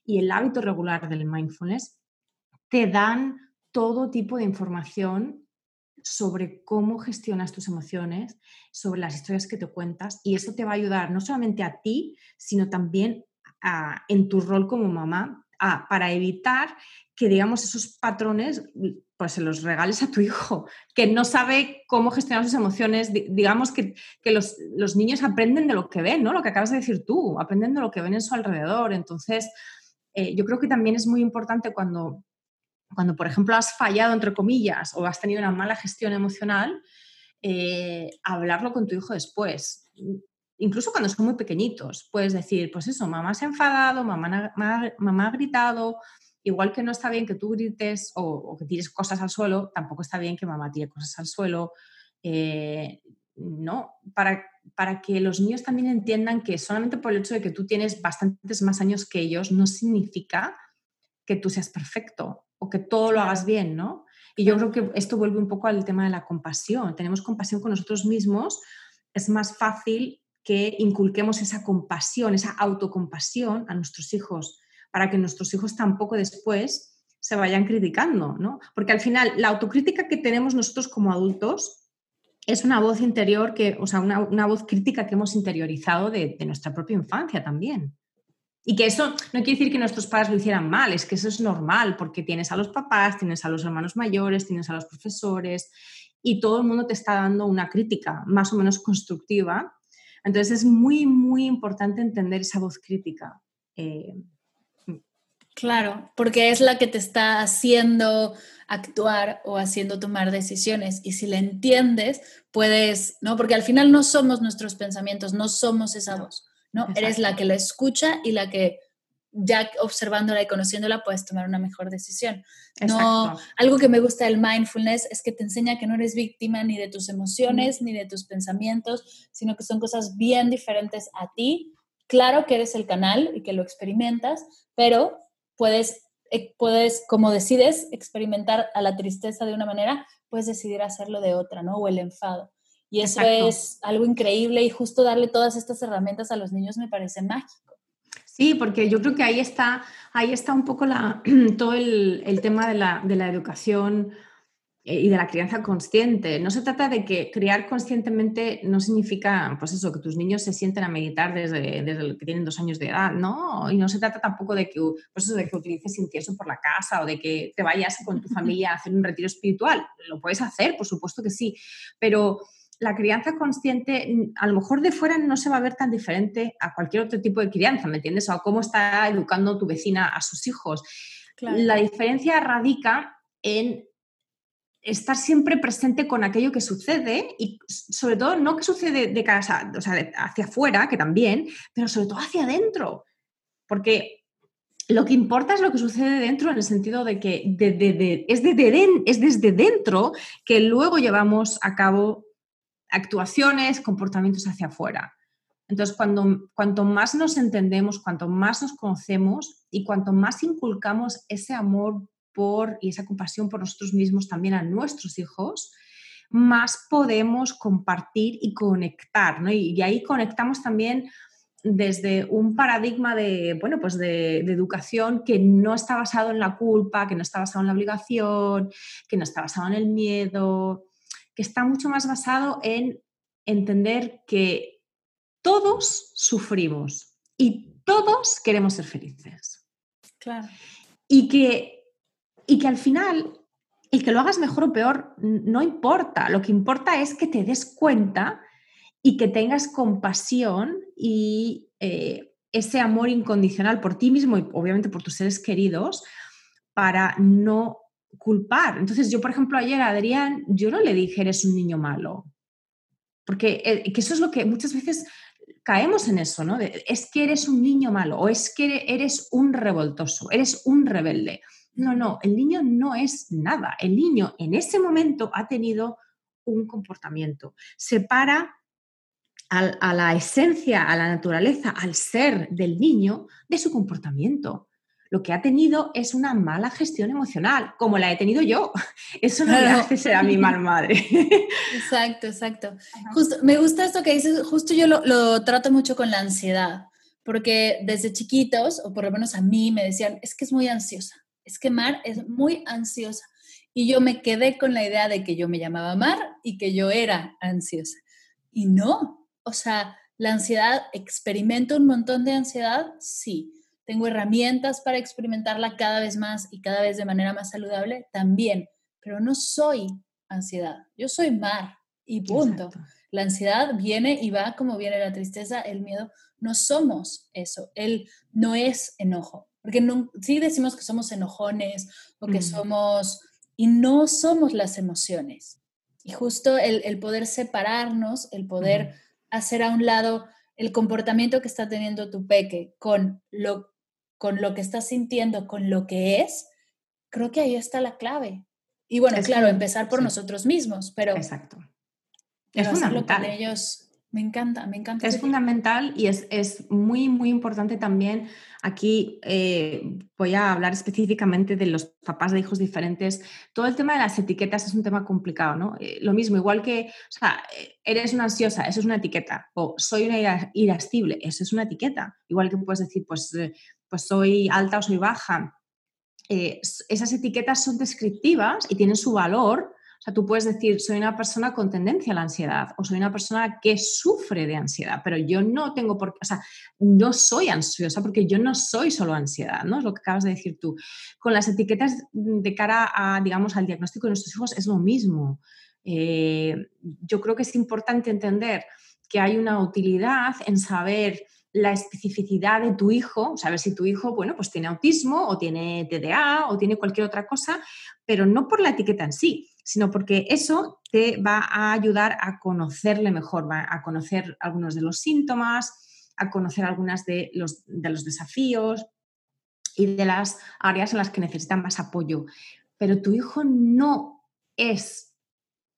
y el hábito regular del mindfulness, te dan todo tipo de información sobre cómo gestionas tus emociones, sobre las historias que te cuentas y eso te va a ayudar no solamente a ti, sino también en tu rol como mamá para evitar que, digamos, esos patrones pues se los regales a tu hijo, que no sabe cómo gestionar sus emociones. Digamos que, los, niños aprenden de lo que ven, ¿no? Lo que acabas de decir tú, aprenden de lo que ven en su alrededor. Entonces, eh, yo creo que también es muy importante cuando, cuando, por ejemplo, has fallado, entre comillas, o has tenido una mala gestión emocional, eh, hablarlo con tu hijo después. Incluso cuando son muy pequeñitos, puedes decir, pues eso, mamá se ha enfadado, mamá, mamá ha gritado, igual que no está bien que tú grites o, que tires cosas al suelo, tampoco está bien que mamá tire cosas al suelo. Eh, no, para, para que los niños también entiendan que solamente por el hecho de que tú tienes bastantes más años que ellos, no significa que tú seas perfecto o que todo lo hagas bien, ¿no? Y yo creo que esto vuelve un poco al tema de la compasión. Tenemos compasión con nosotros mismos, es más fácil que inculquemos esa compasión, esa autocompasión a nuestros hijos, para que nuestros hijos tampoco después se vayan criticando, ¿no? Porque al final la autocrítica que tenemos nosotros como adultos es una voz interior que, o sea, una, voz crítica que hemos interiorizado de, nuestra propia infancia también. Y que eso no quiere decir que nuestros padres lo hicieran mal, es que eso es normal, porque tienes a los papás, tienes a los hermanos mayores, tienes a los profesores, y todo el mundo te está dando una crítica más o menos constructiva. Entonces es muy, muy importante entender esa voz crítica. Eh, Claro, porque es la que te está haciendo actuar o haciendo tomar decisiones. Y si la entiendes, puedes, ¿no? Porque al final no somos nuestros pensamientos, no somos esa voz, ¿no? Eres la que la escucha y la que ya observándola y conociéndola puedes tomar una mejor decisión. No, algo que me gusta del mindfulness es que te enseña que no eres víctima ni de tus emociones ni de tus pensamientos, sino que son cosas bien diferentes a ti. Claro que eres el canal y que lo experimentas, pero puedes, eh, puedes, como decides experimentar a la tristeza de una manera, puedes decidir hacerlo de otra, ¿no? O el enfado. Y eso es algo increíble y justo darle todas estas herramientas a los niños me parece mágico. Sí, porque yo creo que ahí está, ahí está un poco la, todo el, el tema de la, de la educación eh, y de la crianza consciente. No se trata de que criar conscientemente no significa, pues eso, que tus niños se sienten a meditar desde, desde que tienen dos años de edad, ¿no? Y no se trata tampoco de que, pues eso, de que utilices incienso por la casa o de que te vayas con tu familia a hacer un retiro espiritual. Lo puedes hacer, por supuesto que sí, pero la crianza consciente a lo mejor de fuera no se va a ver tan diferente a cualquier otro tipo de crianza, ¿me entiendes? O a cómo está educando tu vecina a sus hijos. La diferencia radica en estar siempre presente con aquello que sucede y sobre todo no que sucede de casa, o sea, hacia afuera, que también, pero sobre todo hacia adentro. Porque lo que importa es lo que sucede dentro en el sentido de que es, es desde dentro que luego llevamos a cabo actuaciones, comportamientos hacia afuera. Entonces, cuando, cuanto más nos entendemos, cuanto más nos conocemos y cuanto más inculcamos ese amor y esa compasión por nosotros mismos también a nuestros hijos, más podemos compartir y conectar, ¿no? Y, ahí conectamos también desde un paradigma de, bueno, pues de, educación que no está basado en la culpa, que no está basado en la obligación, que no está basado en el miedo, que está mucho más basado en entender que todos sufrimos y todos queremos ser felices. Claro. Y que y que al final el que lo hagas mejor o peor no importa, lo que importa es que te des cuenta y que tengas compasión y eh, ese amor incondicional por ti mismo y obviamente por tus seres queridos para no culpar. Entonces yo, por ejemplo, ayer a Adrián, yo no le dije, eres un niño malo, porque eh, que eso es lo que muchas veces caemos en eso, ¿no? es que eres un niño malo o es que eres un revoltoso, eres un rebelde. No, no, el niño no es nada. El niño en ese momento ha tenido un comportamiento. Separa a la esencia, a la naturaleza, al ser del niño de su comportamiento. Lo que ha tenido es una mala gestión emocional, como la he tenido yo. Eso no me hace ser a mi mal madre. Exacto, exacto. Justo, me gusta esto que dices, justo yo lo, lo trato mucho con la ansiedad, porque desde chiquitos, o por lo menos a mí, me decían, es que es muy ansiosa es que Mar es muy ansiosa. Y yo me quedé con la idea de que yo me llamaba Mar y que yo era ansiosa. Y no, o sea, la ansiedad, ¿experimento un montón de ansiedad? Sí. ¿Tengo herramientas para experimentarla cada vez más y cada vez de manera más saludable? También. Pero no soy ansiedad. Yo soy Mar y punto. La ansiedad viene y va como viene la tristeza, el miedo. No somos eso. Él no es enojo. Porque no, sí decimos que somos enojones o que somos, y no somos las emociones. Y justo el, poder separarnos, el poder hacer a un lado el comportamiento que está teniendo tu peque con lo, con lo que está sintiendo, con lo que es, creo que ahí está la clave. Y bueno, claro, empezar por nosotros mismos, pero... Exacto. es con ellos Me encanta, me encanta. Es fundamental y es, es, muy, muy importante también. Aquí eh, voy a hablar específicamente de los papás de hijos diferentes. Todo el tema de las etiquetas es un tema complicado, ¿no? Eh, lo mismo, igual que, o sea, eh, eres una ansiosa, eso es una etiqueta. O soy una irascible, eso es una etiqueta. Igual que puedes decir, pues, pues soy alta o soy baja. esas etiquetas son descriptivas y tienen su valor, o sea, tú puedes decir, soy una persona con tendencia a la ansiedad o soy una persona que sufre de ansiedad, pero yo no tengo por qué, o sea, no soy ansiosa porque yo no soy solo ansiedad, ¿no? Es lo que acabas de decir tú. Con las etiquetas de cara a, digamos, al diagnóstico de nuestros hijos es lo mismo. Eh, yo creo que es importante entender que hay una utilidad en saber la especificidad de tu hijo, saber si tu hijo, bueno, pues tiene autismo o tiene TDA o tiene cualquier otra cosa, pero no por la etiqueta en sí, sino porque eso te va a ayudar a conocerle mejor, a conocer algunos de los síntomas, a conocer algunos de los, de los desafíos y de las áreas en las que necesitan más apoyo. Pero tu hijo no es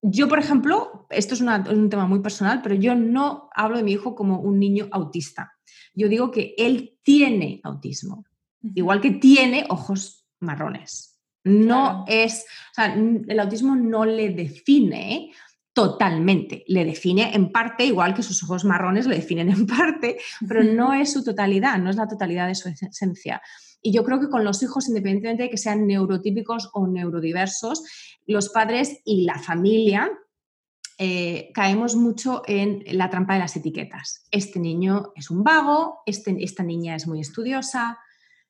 yo, por ejemplo, esto es, un tema muy personal, pero yo no hablo de mi hijo como un niño autista. Yo digo que él tiene autismo, igual que tiene ojos marrones. No es, o sea, el autismo no le define totalmente, le define en parte, igual que sus ojos marrones le definen en parte, pero no es su totalidad, no es la totalidad de su esencia. Y yo creo que con los hijos, independientemente de que sean neurotípicos o neurodiversos, los padres y la familia eh, caemos mucho en la trampa de las etiquetas. Este niño es un vago, este, esta niña es muy estudiosa,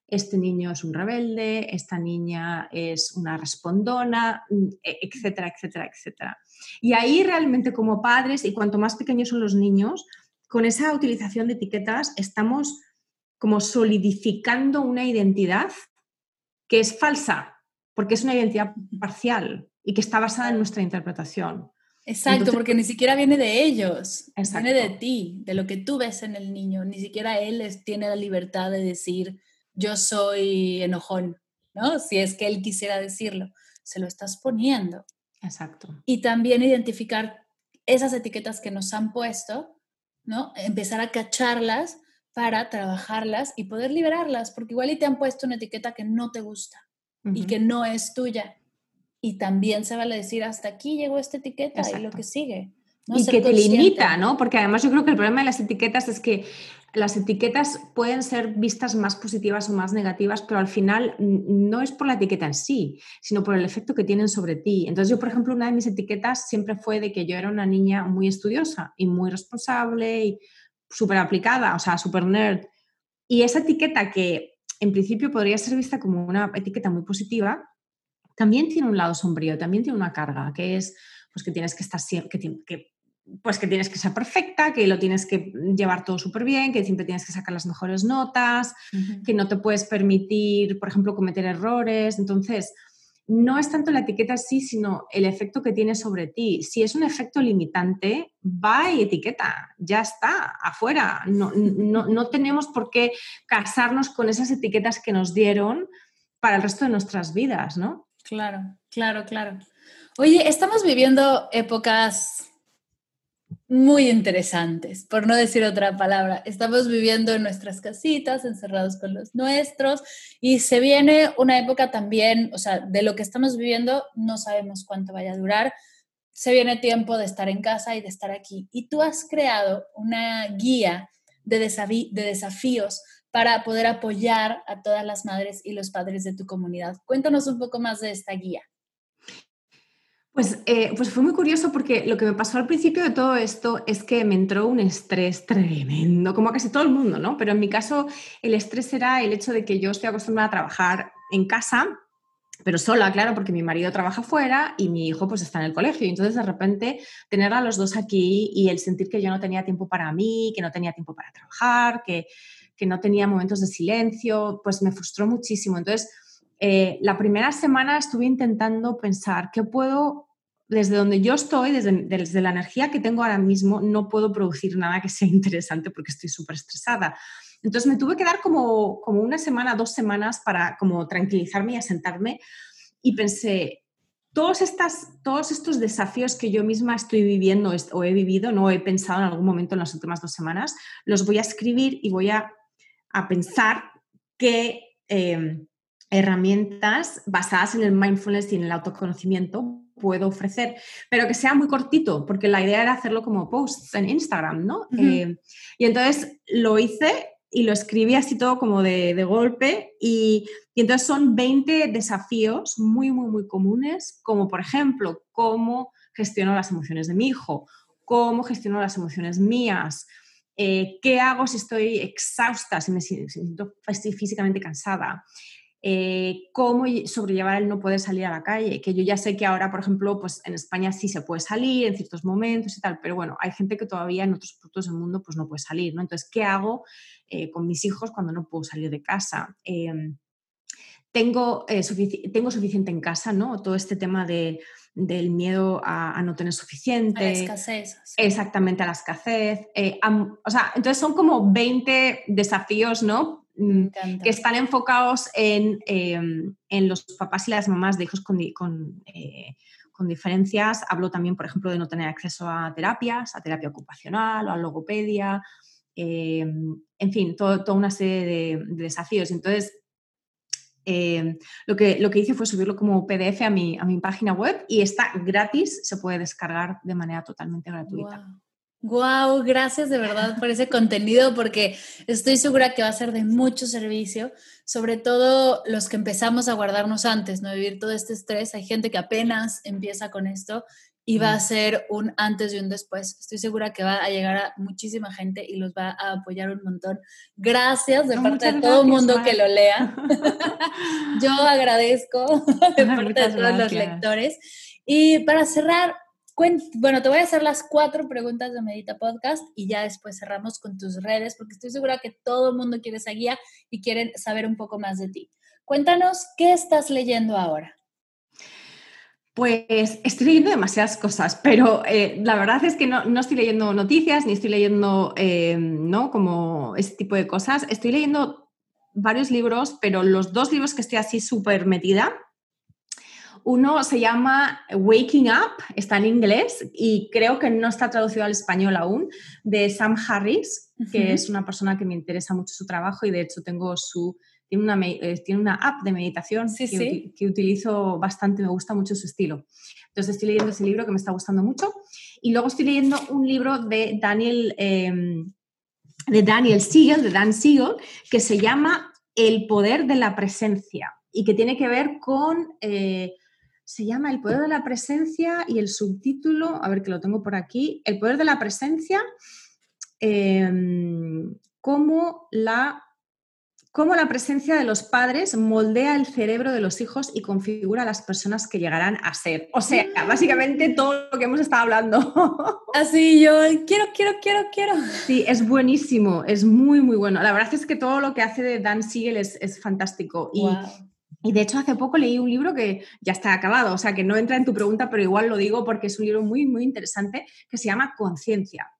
este niño es un rebelde, esta niña es una respondona, mm, e, etcétera, etcétera, etcétera. Y ahí realmente como padres, y cuanto más pequeños son los niños, con esa utilización de etiquetas estamos como solidificando una identidad que es falsa, porque es una identidad parcial y que está basada en nuestra interpretación. Exacto, porque ni siquiera viene de ellos, viene de ti, de lo que tú ves en el niño. Ni siquiera él tiene la libertad de decir, yo soy enojón, ¿no? Si es que él quisiera decirlo, se lo estás poniendo. Exacto. Y también identificar esas etiquetas que nos han puesto, ¿no? Empezar a cacharlas para trabajarlas y poder liberarlas, porque igual y te han puesto una etiqueta que no te gusta y que no es tuya. Y también se vale decir, hasta aquí llegó esta etiqueta y lo que sigue. Y que te limita, ¿no? Porque además yo creo que el problema de las etiquetas es que las etiquetas pueden ser vistas más positivas o más negativas, pero al final no es por la etiqueta en sí, sino por el efecto que tienen sobre ti. Entonces yo, por ejemplo, una de mis etiquetas siempre fue de que yo era una niña muy estudiosa y muy responsable y súper aplicada, o sea, súper nerd. Y esa etiqueta que en principio podría ser vista como una etiqueta muy positiva, también tiene un lado sombrío, también tiene una carga, que es pues que tienes que estar siempre, que, que pues que tienes que ser perfecta, que lo tienes que llevar todo súper bien, que siempre tienes que sacar las mejores notas, que no te puedes permitir, por ejemplo, cometer errores. Entonces, no es tanto la etiqueta sí, sino el efecto que tiene sobre ti. Si es un efecto limitante, va y etiqueta, ya está, afuera. No, no, no tenemos por qué casarnos con esas etiquetas que nos dieron para el resto de nuestras vidas, ¿no? Claro, claro, claro. Oye, estamos viviendo épocas muy interesantes, por no decir otra palabra. Estamos viviendo en nuestras casitas, encerrados con los nuestros, y se viene una época también, o sea, de lo que estamos viviendo, no sabemos cuánto vaya a durar. Se viene tiempo de estar en casa y de estar aquí. Y tú has creado una guía de, de desafíos para poder apoyar a todas las madres y los padres de tu comunidad. Cuéntanos un poco más de esta guía. Pues, eh, pues fue muy curioso porque lo que me pasó al principio de todo esto es que me entró un estrés tremendo, como a casi todo el mundo, ¿no? Pero en mi caso el estrés era el hecho de que yo estoy acostumbrada a trabajar en casa, pero sola, claro, porque mi marido trabaja fuera y mi hijo pues está en el colegio. Y entonces de repente tener a los dos aquí y el sentir que yo no tenía tiempo para mí, que no tenía tiempo para trabajar, que, que no tenía momentos de silencio, pues me frustró muchísimo. Entonces eh, la primera semana estuve intentando pensar qué puedo, desde donde yo estoy, desde, la energía que tengo ahora mismo, no puedo producir nada que sea interesante porque estoy súper estresada. Entonces me tuve que dar como, como una semana, dos semanas para como tranquilizarme y asentarme y pensé, todos, estas, todos estos desafíos que yo misma estoy viviendo o he vivido, no he pensado en algún momento en las últimas dos semanas, los voy a escribir y voy a, pensar qué em, herramientas basadas en el mindfulness y en el autoconocimiento puedo ofrecer, pero que sea muy cortito, porque la idea era hacerlo como posts en Instagram, ¿no? Em, y entonces lo hice y lo escribí así todo como de, golpe y, entonces son 20 desafíos muy, muy, muy comunes, como por ejemplo, cómo gestiono las emociones de mi hijo, cómo gestiono las emociones mías, eh, qué hago si estoy exhausta, si me siento físicamente cansada, eh, cómo sobrellevar el no poder salir a la calle, que yo ya sé que ahora, por ejemplo, pues en España sí se puede salir en ciertos momentos y tal, pero bueno, hay gente que todavía en otros puntos del mundo pues no puede salir, ¿no? Entonces, ¿qué hago eh, con mis hijos cuando no puedo salir de casa? Em, tengo, eh, tengo suficiente en casa, ¿no? Todo este tema de, del miedo a, no tener suficiente. A la escasez. Exactamente, a la escasez. o sea, entonces son como 20 desafíos, ¿no? Mm, que están enfocados em, en, los papás y las mamás de hijos con, eh, con, diferencias. Hablo también, por ejemplo, de no tener acceso a terapias, a terapia ocupacional o a logopedia, em, en fin, toda una serie de, desafíos. Entonces, em, lo, que, lo que hice fue subirlo como PDF a mi, a mi página web y está gratis, se puede descargar de manera totalmente gratuita. Wow, gracias de verdad por ese contenido porque estoy segura que va a ser de mucho servicio, sobre todo los que empezamos a guardarnos antes, no vivir todo este estrés. Hay gente que apenas empieza con esto y va a ser un antes y un después. Estoy segura que va a llegar a muchísima gente y los va a apoyar un montón. Gracias de parte de todo el mundo que lo lea. Yo agradezco de parte de todos los lectores. Y para cerrar, bueno, te voy a hacer las cuatro preguntas de Medita Podcast y ya después cerramos con tus redes porque estoy segura que todo el mundo quiere esa guía y quieren saber un poco más de ti. Cuéntanos, ¿qué estás leyendo ahora? Pues estoy leyendo demasiadas cosas, pero eh, la verdad es que no, estoy leyendo noticias ni estoy leyendo, eh, ¿no? Como ese tipo de cosas. Estoy leyendo varios libros, pero los dos libros que estoy así súper metida uno se llama Waking Up, está en inglés y creo que no está traducido al español aún, de Sam Harris, que es una persona que me interesa mucho su trabajo y de hecho tengo su, tiene, una, eh, tiene una app de meditación que, que, utilizo bastante, me gusta mucho su estilo. Entonces estoy leyendo ese libro que me está gustando mucho y luego estoy leyendo un libro de Daniel, em, de Daniel Siegel, de Dan Siegel, que se llama El poder de la presencia y que tiene que ver con... Eh, se llama El poder de la presencia y el subtítulo, a ver que lo tengo por aquí, El poder de la presencia, em, cómo, la, cómo la presencia de los padres moldea el cerebro de los hijos y configura a las personas que llegarán a ser. O sea, mm. básicamente todo lo que hemos estado hablando. Así yo quiero, quiero, quiero, quiero. Sí, es buenísimo, es muy, muy bueno. La verdad es que todo lo que hace de Dan Siegel es, es fantástico. Y y de hecho hace poco leí un libro que ya está acabado, o sea que no entra en tu pregunta, pero igual lo digo porque es un libro muy, muy interesante que se llama Conciencia.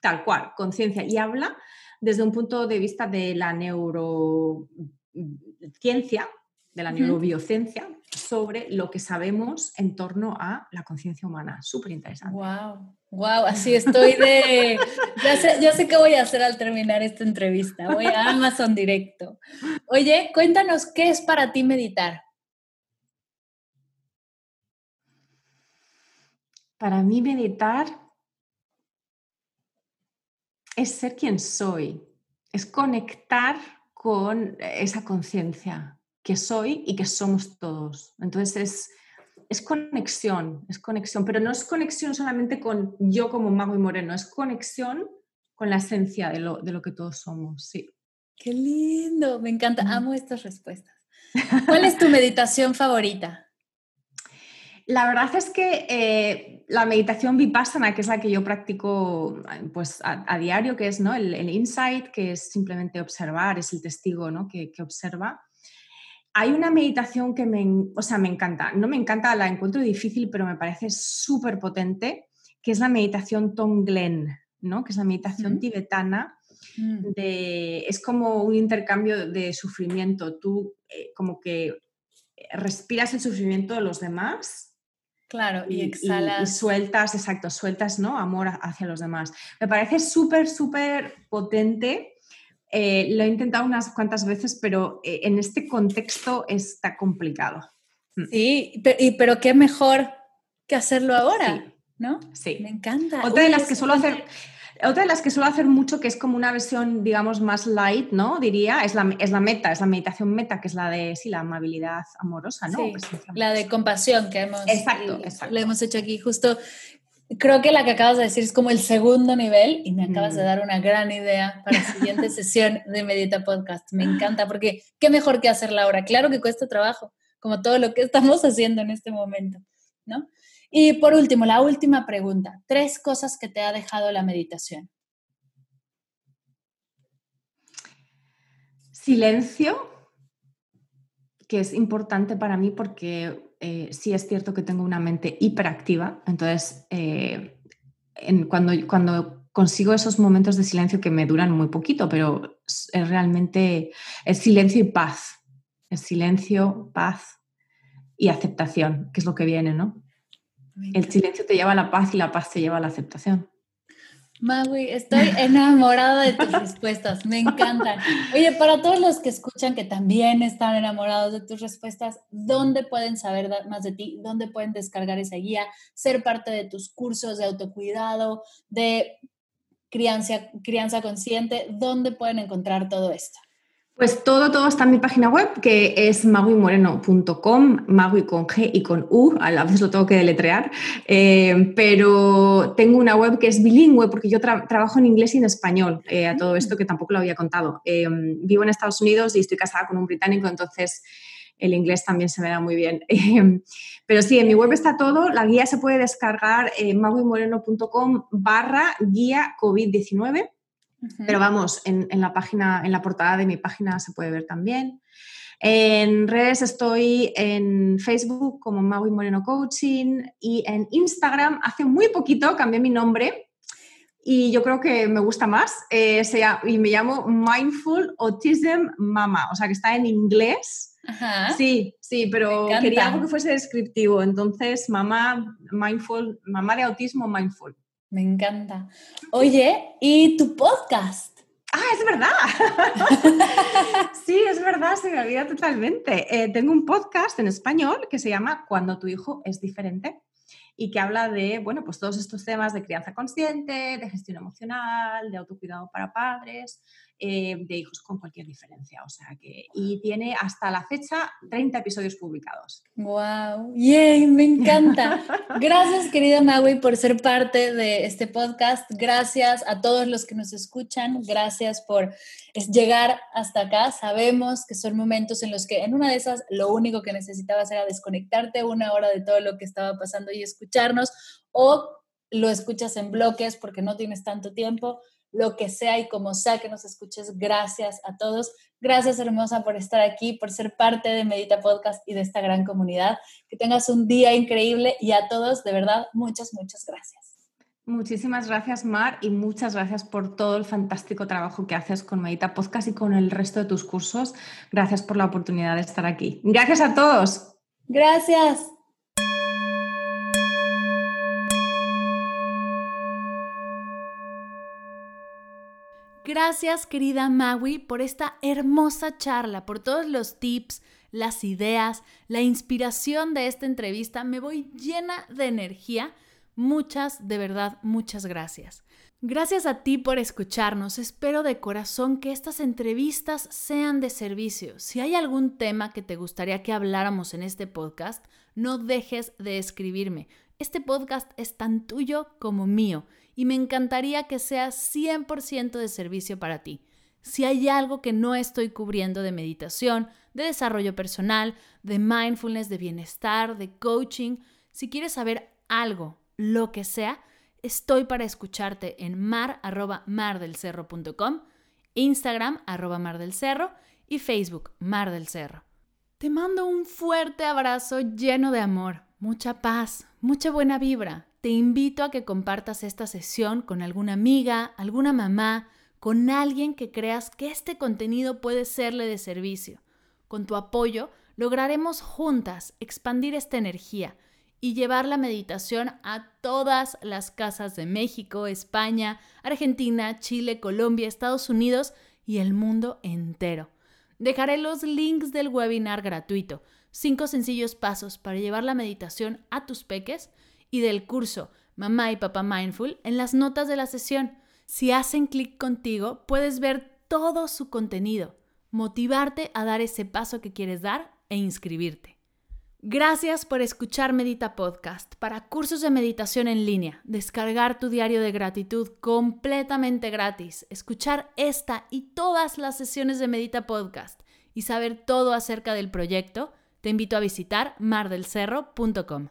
Tal cual, conciencia. Y habla desde un punto de vista de la neurociencia, de la neurobiociencia, sobre lo que sabemos en torno a la conciencia humana. Súper interesante. ¡Wow! ¡Wow! Así estoy de... Ya sé, ya sé qué voy a hacer al terminar esta entrevista. Voy a Amazon directo. Oye, cuéntanos, ¿qué es para ti meditar? Para mí meditar es ser quien soy, es conectar con esa conciencia, que soy y que somos todos. Entonces es, es conexión, es conexión, pero no es conexión solamente con yo como mago y moreno, es conexión con la esencia de lo, de lo que todos somos, sí. Qué lindo, me encanta, amo estas respuestas. ¿Cuál es tu meditación favorita? La verdad es que eh, la meditación vipassana, que es la que yo practico pues, a, diario, que es ¿no? el, insight, que es simplemente observar, es el testigo ¿no? que, que observa, hay una meditación que me, o sea, me encanta. No me encanta, la encuentro difícil, pero me parece súper potente, que es la meditación Tonglen, ¿no? que es la meditación tibetana. Mm. De, es como un intercambio de sufrimiento. Tú eh, como que respiras el sufrimiento de los demás. Claro, y, exhalas. Y, sueltas, exacto, sueltas, ¿no? Amor hacia los demás. Me parece súper, súper potente. Eh, lo he intentado unas cuantas veces, pero eh, en este contexto está complicado. Mm. Sí, pero, pero qué mejor que hacerlo ahora, ¿no? Sí. Me encanta. Otra de las que suelo hacer otra de las que suelo hacer mucho, que es como una versión, digamos, más light, ¿no? Diría, es la, es la meta, es la meditación meta, que es la de, sí, la amabilidad amorosa, ¿no? Sí, la de compasión que hemos, exacto, exacto. le hemos hecho aquí. Justo, creo que la que acabas de decir es como el segundo nivel y me acabas de dar una gran idea para la siguiente sesión de Medita Podcast. Me encanta porque qué mejor que hacerla ahora. Claro que cuesta trabajo, como todo lo que estamos haciendo en este momento, ¿no? Y por último, la última pregunta. Tres cosas que te ha dejado la meditación. Silencio, que es importante para mí porque eh, sí es cierto que tengo una mente hiperactiva. Entonces, eh, cuando, cuando consigo esos momentos de silencio que me duran muy poquito, pero es realmente el silencio y paz. El silencio, paz y aceptación, que es lo que viene, ¿no? El silencio te lleva a la paz y la paz te lleva a la aceptación. Magui, estoy enamorada de tus respuestas, me encantan. Oye, para todos los que escuchan que también están enamorados de tus respuestas, ¿dónde pueden saber más de ti? ¿Dónde pueden descargar esa guía? Ser parte de tus cursos de autocuidado, de crianza, crianza consciente, ¿dónde pueden encontrar todo esto? Pues todo, todo está en mi página web, que es maguimoreno.com, magui con G y con U, a la vez lo tengo que deletrear, eh, pero tengo una web que es bilingüe porque yo trabajo en inglés y en español, eh, a todo esto que tampoco lo había contado. Eh, vivo en Estados Unidos y estoy casada con un británico, entonces el inglés también se me da muy bien. pero sí, en mi web está todo, la guía se puede descargar en maguimoreno.com barra guía COVID-19 pero vamos, en, la página, en la portada de mi página se puede ver también. En redes estoy en Facebook como Maui Moreno Coaching y en Instagram hace muy poquito cambié mi nombre y yo creo que me gusta más eh, y me llamo Mindful Autism Mama, o sea que está en inglés. Sí, sí, pero quería algo que fuese descriptivo, entonces mamá mindful, mamá de autismo mindful. Me encanta. Oye, ¿y tu podcast? Ah, es verdad. sí, es verdad, se me olvida totalmente. Eh, tengo un podcast en español que se llama Cuando tu hijo es diferente y que habla de, bueno, pues todos estos temas de crianza consciente, de gestión emocional, de autocuidado para padres, eh, de hijos con cualquier diferencia. O sea que, y tiene hasta la fecha 30 episodios publicados. ¡Wow! ¡Yay! Me encanta. Gracias, querida Maui, por ser parte de este podcast. Gracias a todos los que nos escuchan. Gracias por llegar hasta acá. Sabemos que son momentos en los que en una de esas lo único que necesitabas era desconectarte una hora de todo lo que estaba pasando y escucharnos o lo escuchas en bloques porque no tienes tanto tiempo lo que sea y como sea que nos escuches. Gracias a todos. Gracias, hermosa, por estar aquí, por ser parte de Medita Podcast y de esta gran comunidad. Que tengas un día increíble y a todos, de verdad, muchas, muchas gracias. Muchísimas gracias, Mar, y muchas gracias por todo el fantástico trabajo que haces con Medita Podcast y con el resto de tus cursos. Gracias por la oportunidad de estar aquí. Gracias a todos. Gracias. Gracias, querida Maui, por esta hermosa charla, por todos los tips, las ideas, la inspiración de esta entrevista. Me voy llena de energía. Muchas, de verdad, muchas gracias. Gracias a ti por escucharnos. Espero de corazón que estas entrevistas sean de servicio. Si hay algún tema que te gustaría que habláramos en este podcast, no dejes de escribirme. Este podcast es tan tuyo como mío y me encantaría que sea 100% de servicio para ti. Si hay algo que no estoy cubriendo de meditación, de desarrollo personal, de mindfulness, de bienestar, de coaching, si quieres saber algo, lo que sea, estoy para escucharte en mar.mardelcerro.com, Instagram arroba mardelcerro y Facebook Mar del Cerro. Te mando un fuerte abrazo lleno de amor, mucha paz, mucha buena vibra te invito a que compartas esta sesión con alguna amiga, alguna mamá, con alguien que creas que este contenido puede serle de servicio. Con tu apoyo lograremos juntas expandir esta energía y llevar la meditación a todas las casas de México, España, Argentina, Chile, Colombia, Estados Unidos y el mundo entero. Dejaré los links del webinar gratuito, 5 sencillos pasos para llevar la meditación a tus peques y del curso Mamá y Papá Mindful en las notas de la sesión. Si hacen clic contigo, puedes ver todo su contenido, motivarte a dar ese paso que quieres dar e inscribirte. Gracias por escuchar Medita Podcast. Para cursos de meditación en línea, descargar tu diario de gratitud completamente gratis, escuchar esta y todas las sesiones de Medita Podcast y saber todo acerca del proyecto, te invito a visitar mardelcerro.com.